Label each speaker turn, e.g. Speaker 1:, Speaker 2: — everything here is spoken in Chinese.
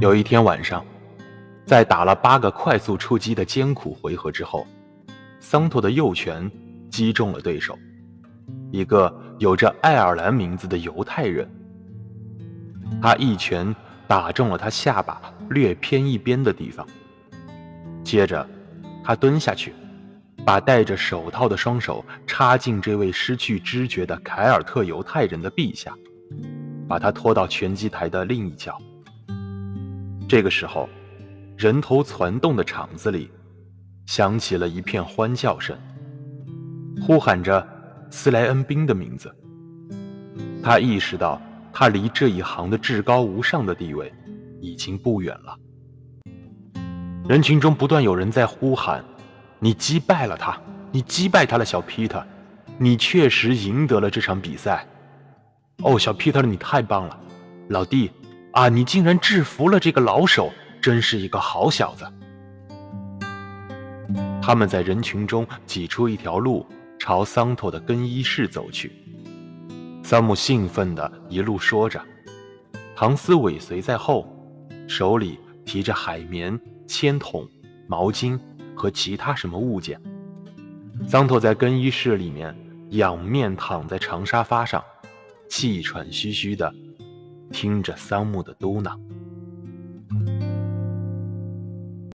Speaker 1: 有一天晚上，在打了八个快速出击的艰苦回合之后，桑托的右拳击中了对手，一个有着爱尔兰名字的犹太人。他一拳打中了他下巴略偏一边的地方，接着他蹲下去，把戴着手套的双手插进这位失去知觉的凯尔特犹太人的臂下，把他拖到拳击台的另一角。这个时候，人头攒动的场子里，响起了一片欢叫声，呼喊着斯莱恩宾的名字。他意识到，他离这一行的至高无上的地位已经不远了。人群中不断有人在呼喊：“你击败了他！你击败他了，小皮特！你确实赢得了这场比赛！哦，小皮特，你太棒了，老弟！”啊！你竟然制服了这个老手，真是一个好小子。他们在人群中挤出一条路，朝桑托的更衣室走去。桑姆兴奋地一路说着，唐斯尾随在后，手里提着海绵、铅筒、毛巾和其他什么物件。桑托在更衣室里面仰面躺在长沙发上，气喘吁吁的。听着桑木的嘟囔。